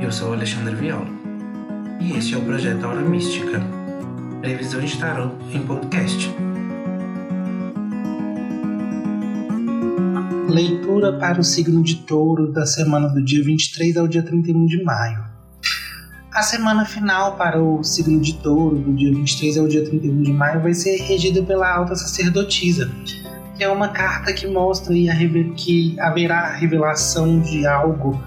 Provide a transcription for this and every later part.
Eu sou Alexandre Viola e este é o projeto Aura Mística, previsão de tarot em podcast. Leitura para o signo de touro da semana do dia 23 ao dia 31 de maio. A semana final para o signo de touro, do dia 23 ao dia 31 de maio, vai ser regida pela alta sacerdotisa, que é uma carta que mostra que haverá revelação de algo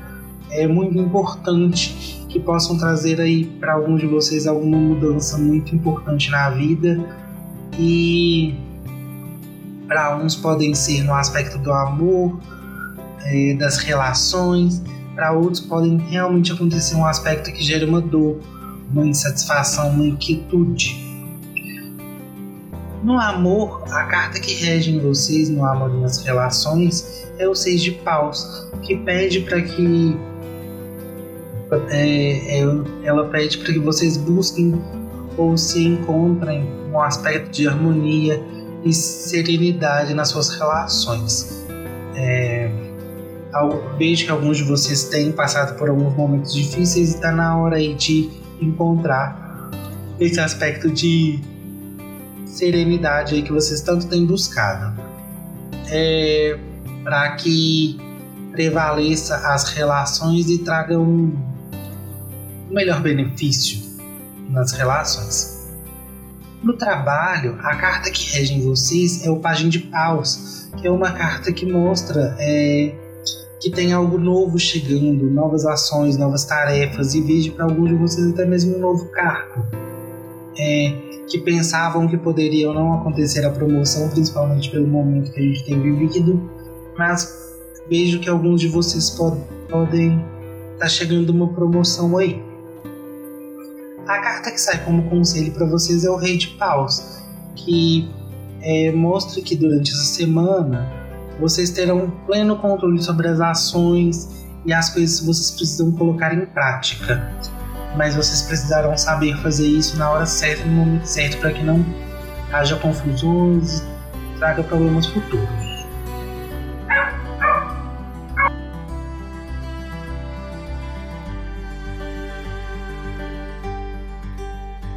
é muito importante que possam trazer aí para alguns de vocês alguma mudança muito importante na vida e para uns podem ser no aspecto do amor, é, das relações, para outros podem realmente acontecer um aspecto que gera uma dor, uma insatisfação, uma inquietude. No amor, a carta que rege em vocês no amor e nas relações é o Seis de Paus, que pede para que é, é, ela pede para que vocês busquem ou se encontrem um aspecto de harmonia e serenidade nas suas relações. É, vejo que alguns de vocês têm passado por alguns momentos difíceis e está na hora aí de encontrar esse aspecto de serenidade aí que vocês tanto têm buscado. É, para que prevaleça as relações e traga um melhor benefício nas relações. No trabalho, a carta que rege em vocês é o Pagem de Paus, que é uma carta que mostra é, que tem algo novo chegando, novas ações, novas tarefas, e vejo para alguns de vocês até mesmo um novo cargo. É, que pensavam que poderia ou não acontecer a promoção, principalmente pelo momento que a gente tem vivido, mas vejo que alguns de vocês pod podem estar tá chegando uma promoção aí. A carta que sai como conselho para vocês é o Rei de Paus, que é, mostra que durante essa semana vocês terão pleno controle sobre as ações e as coisas que vocês precisam colocar em prática. Mas vocês precisarão saber fazer isso na hora certa, no momento certo, para que não haja confusões e traga problemas futuros.